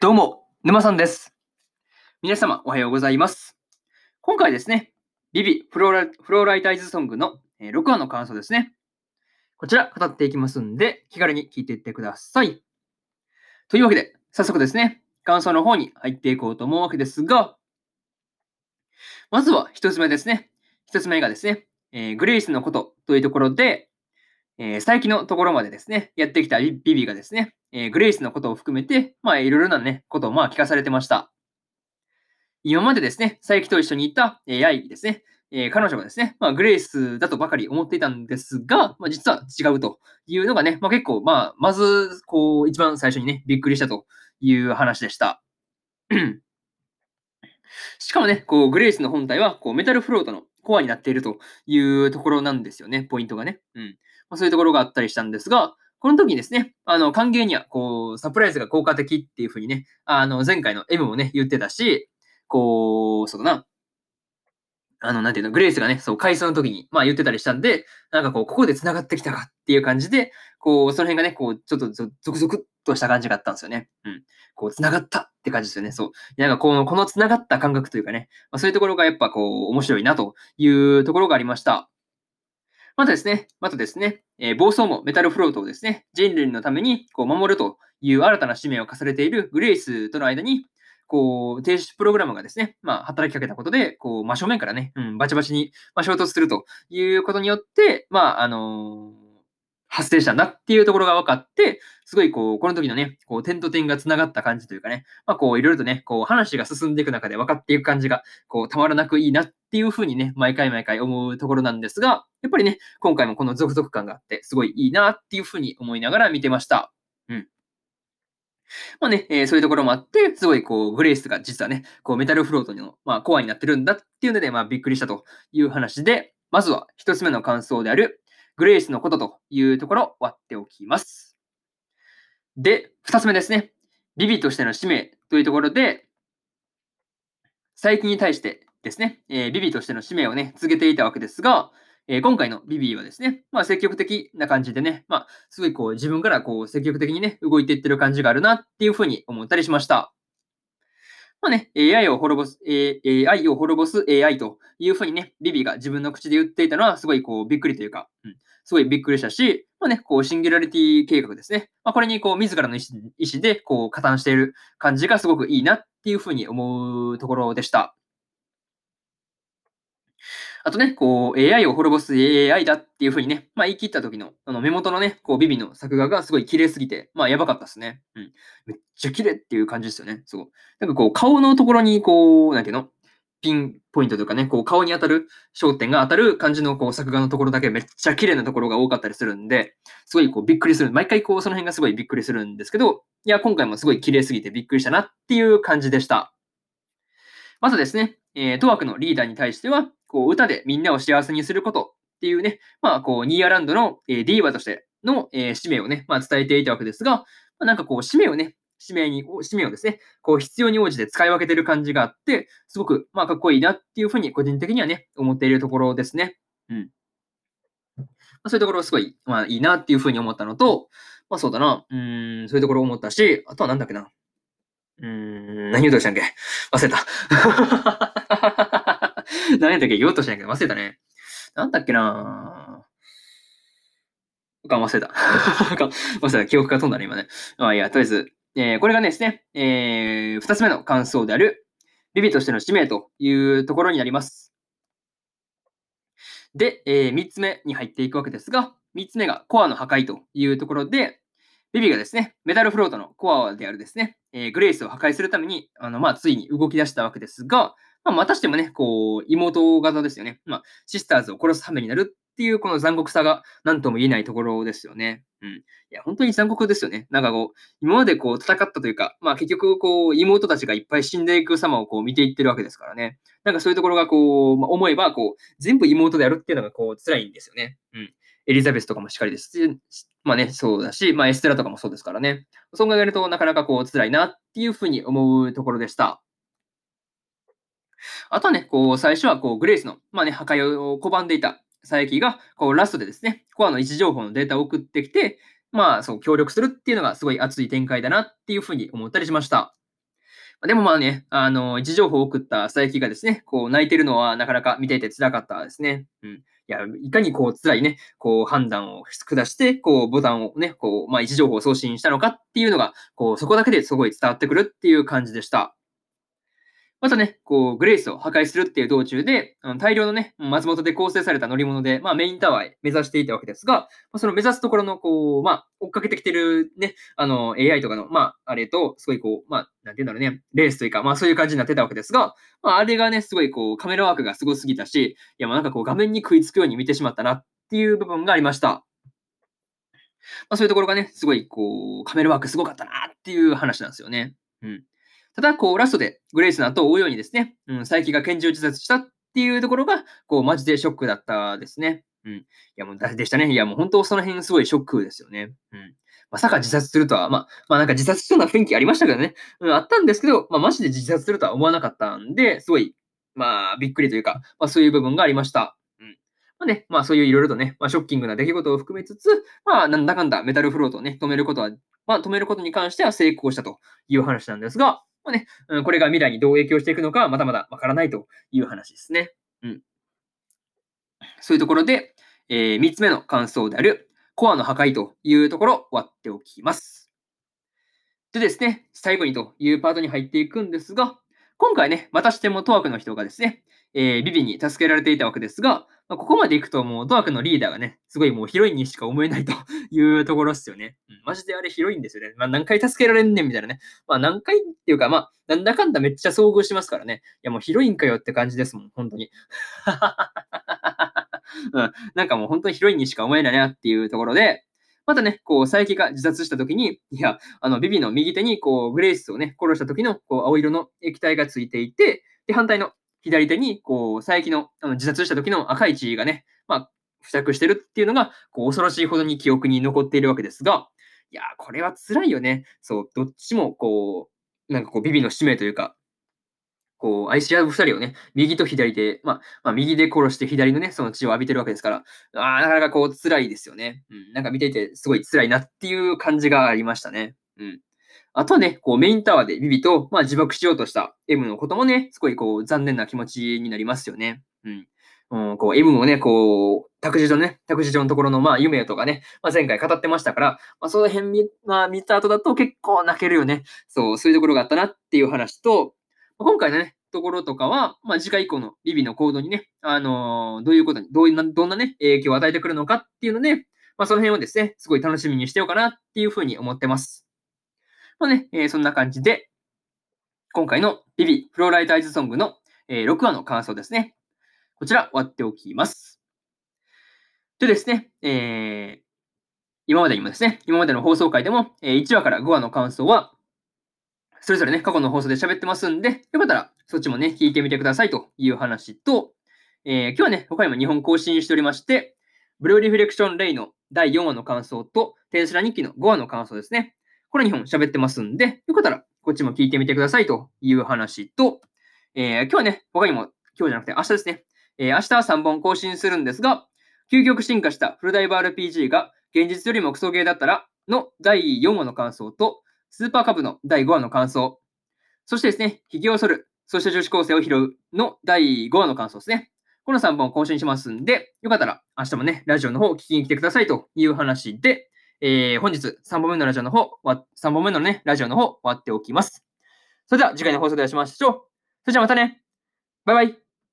どうも、沼さんです。皆様、おはようございます。今回ですね、ビビフローラフローライタイズソングの6話の感想ですね。こちら、語っていきますんで、気軽に聞いていってください。というわけで、早速ですね、感想の方に入っていこうと思うわけですが、まずは一つ目ですね。一つ目がですね、えーグレイスのことというところで、えー最近のところまでですね、やってきたビビがですね、えーグレイスのことを含めて、まあ、いろいろなね、ことをまあ聞かされてました。今までですね、佐伯と一緒にいた、えー、ヤイですね、えー彼女がですね、まあ、グレイスだとばかり思っていたんですが、まあ、実は違うというのがね、まあ、結構、まあ、まず、こう、一番最初にね、びっくりしたという話でした。しかもね、こう、グレイスの本体は、こう、メタルフロートのコアになっているというところなんですよね、ポイントがね。うん。まあ、そういうところがあったりしたんですが、この時にですね、あの、歓迎には、こう、サプライズが効果的っていうふうにね、あの、前回の M もね、言ってたし、こう、そうだな、あの、なんていうの、グレイスがね、そう、回想の時に、まあ言ってたりしたんで、なんかこう、ここで繋がってきたかっていう感じで、こう、その辺がね、こう、ちょっとゾゾクゾクっとした感じがあったんですよね。うん。こう、繋がったって感じですよね。そう。なんかこの、この繋がった感覚というかね、まあ、そういうところがやっぱこう、面白いなというところがありました。またですね、またですね、えー暴走もメタルフロートをですね、人類のためにこう守るという新たな使命を課されているグレイスとの間に、こう、停止プログラムがですね、まあ、働きかけたことで、こう、真正面からね、うん、バチバチに、まあ、衝突するということによって、まあ、あのー発生したんだっていうところが分かって、すごいこう、この時のね、こう、点と点が繋がった感じというかね、まあ、こう、いろいろとね、こう、話が進んでいく中で分かっていく感じが、こう、たまらなくいいなっていうふうにね、毎回毎回思うところなんですが、やっぱりね、今回もこの続々感があって、すごいいいなっていうふうに思いながら見てました。うん。まあね、えーそういうところもあって、すごいこう、グレイスが実はね、こう、メタルフロートの、まあ、コアになってるんだっていうので、まあ、びっくりしたという話で、まずは一つ目の感想である、グレイスのことというところを割っておきます。で、二つ目ですね。ビビとしての使命というところで、最近に対してですね、えービビとしての使命をね、続けていたわけですが、えー今回のビビはですね、まあ積極的な感じでね、まあすごいこう自分からこう積極的にね、動いていってる感じがあるなっていうふうに思ったりしました。まあね、AI を滅ぼす、AI を滅ぼす AI というふうにね、ビビが自分の口で言っていたのはすごいこうびっくりというか、うん、すごいびっくりしたし、まあね、こうシンギュラリティ計画ですね。まあこれにこう自らの意思意思でこう加担している感じがすごくいいなっていうふうに思うところでした。あとね、こう、AI を滅ぼす AI だっていうふうにね、まあ言い切った時の、あの目元のね、こう、ビビの作画がすごい綺麗すぎて、まあやばかったですね。うん。めっちゃ綺麗っていう感じですよね。そう。なんかこう、顔のところに、こう、なんていうの？ピンポイントとかね、こう、顔に当たる、焦点が当たる感じの、こう、作画のところだけめっちゃ綺麗なところが多かったりするんで、すごいこう、びっくりする。毎回こう、その辺がすごいびっくりするんですけど、いや、今回もすごい綺麗すぎてびっくりしたなっていう感じでした。まずですね、えー、トワークのリーダーに対しては、こう、歌でみんなを幸せにすることっていうね、まあ、こう、ニーアランドの、えー、ディーバとしての、えー使命をね、まあ、伝えていたわけですが、まあ、なんかこう、使命をね、使命に、使命をですね、こう、必要に応じて使い分けてる感じがあって、すごく、まあ、かっこいいなっていうふうに、個人的にはね、思っているところですね。うん。まあ、そういうところすごい、まあ、いいなっていうふうに思ったのと、まあ、そうだな、うん、そういうところ思ったし、あとはなんだっけな。うん、何言うとしたんけ？忘れた。何やったっけ言おうとしたんやけど忘れたね。なんだっけなぁ。か忘れた。忘れた。記憶が飛んだね、今ね。まあいいや、とりあえず、えーこれがですね、えー、二つ目の感想である、ビビとしての使命というところになります。で、えー、三つ目に入っていくわけですが、三つ目がコアの破壊というところで、ビビがですね、メタルフロートのコアであるですね、えーグレイスを破壊するために、あの、まあ、ついに動き出したわけですが、まあ、またしてもね、こう、妹型ですよね。まあ、シスターズを殺すためになるっていう、この残酷さが何とも言えないところですよね。うん。いや、本当に残酷ですよね。なんかこう、今までこう、戦ったというか、まあ、結局、こう、妹たちがいっぱい死んでいく様をこう、見ていってるわけですからね。なんかそういうところがこう、まあ、思えば、こう、全部妹でやるっていうのがこう、辛いんですよね。うん。エリザベスとかもしっかりですし、まあね、そうだし、まあエステラとかもそうですからね。そう考えるとなかなかこう辛いなっていうふうに思うところでした。あとはね、こう最初はこうグレイスの、まあね、破壊を拒んでいた佐伯が、こうラストでですね、コアの位置情報のデータを送ってきて、まあそう協力するっていうのがすごい熱い展開だなっていうふうに思ったりしました。でもまあね、あの、位置情報を送った佐伯がですね、こう泣いてるのはなかなか見ていて辛かったですね。うん。いや、いかにこう辛いね、こう判断を下して、こうボタンをね、こう、まあ位置情報を送信したのかっていうのが、こうそこだけですごい伝わってくるっていう感じでした。またね、こう、グレイスを破壊するっていう道中で、大量のね、松本で構成された乗り物で、まあメインタワーへ目指していたわけですが、ま、その目指すところの、こう、まあ、追っかけてきてるね、あの、AI とかの、まあ、あれと、すごいこう、まあ、なんていうんだろうね、レースというか、まあそういう感じになってたわけですが、まああれがね、すごいこう、カメラワークがすごすぎたし、いや、まあなんかこう、画面に食いつくように見てしまったなっていう部分がありました。まあそういうところがね、すごいこう、カメラワークすごかったなっていう話なんですよね。うん。ただ、こう、ラストでグレイスの後を追うようにですね、うん、佐伯が拳銃自殺したっていうところが、こう、マジでショックだったですね。うん。いや、もう、でしたね。いや、もう本当その辺すごいショックですよね。うん。まさか自殺するとは、まあ、まあなんか自殺しそうな雰囲気ありましたけどね。うん、あったんですけど、まあマジで自殺するとは思わなかったんで、すごい、まあびっくりというか、まあそういう部分がありました。うん。まあね、まあそういういろいろとね、まあショッキングな出来事を含めつつ、まあなんだかんだメタルフロートをね、止めることは、まあ止めることに関しては成功したという話なんですが、ね、うん、これが未来にどう影響していくのかはまだまだわからないという話ですね。うん。そういうところで、えー、3つ目の感想である、コアの破壊というところ終わっておきます。でですね、最後にというパートに入っていくんですが、今回ね、またしてもトワークの人がですね、えー、ビビに助けられていたわけですが、まあ、ここまで行くともうドアクのリーダーがね、すごいもうヒロインにしか思えないというところっすよね。うん、マジであれヒロインですよね。まあ何回助けられんねんみたいなね。まあ何回っていうかまあ、なんだかんだめっちゃ遭遇しますからね。いやもうヒロインかよって感じですもん、本当に。うん、なんかもう本当にヒロインにしか思えないなっていうところで、またね、こう、佐伯が自殺した時に、いや、あの、ビビの右手に、こう、グレイスをね、殺した時の、こう、青色の液体がついていて、で、反対の左手に、こう、佐伯のあの自殺した時の赤い血がね、まあ、付着してるっていうのが、こう、恐ろしいほどに記憶に残っているわけですが、いやこれは辛いよね。そう、どっちも、こう、なんかこう、ビビの使命というか、こう、愛し合う二人をね、右と左で、まあ、まあ、右で殺して左のね、その血を浴びてるわけですから、ああ、なかなかこう、辛いですよね。うん、なんか見ていて、すごい辛いなっていう感じがありましたね。うん。あとはね、こうメインタワーでビビと、まあ、自爆しようとした M のこともね、すごいこう残念な気持ちになりますよね。うん。うん、こう M もね、こう、託児所のね、託児所のところのまあ夢とかね、まあ、前回語ってましたから、まあ、その辺見,、まあ、見た後だと結構泣けるよね。そう、そういうところがあったなっていう話と、今回のね、ところとかは、まあ、次回以降のビビの行動にね、あのー、どういうことに、どういう、どんなね、影響を与えてくるのかっていうので、まあ、その辺をですね、すごい楽しみにしてようかなっていうふうに思ってます。まあね、えー、そんな感じで、今回のビビフローライターズソングの、えー、6話の感想ですね。こちら終わっておきます。でですね、えー、今までにもですね、今までの放送回でも、え、1話から5話の感想は、それぞれね、過去の放送で喋ってますんで、よかったらそっちもね、聞いてみてくださいという話と、えー、今日はね、他にも2本更新しておりまして、ブルーリフレクションレイの第4話の感想と、テンスラ日記の5話の感想ですね。これ2本喋ってますんで、よかったらこっちも聞いてみてくださいという話と、えー、今日はね、他にも、今日じゃなくて明日ですね、えー、明日は3本更新するんですが、究極進化したフルダイバー RPG が現実よりもクソゲーだったらの第4話の感想と、スーパーカブの第5話の感想、そしてですね、ひげを剃る、そして女子高生を拾うの第5話の感想ですね。この3本を更新しますんで、よかったら明日もね、ラジオの方を聞きに来てくださいという話で、えー、本日3本目のラジオの方、3本目のね、ラジオの方終わっておきます。それでは次回の放送でお会いしましょう。それじゃあまたね。バイバイ。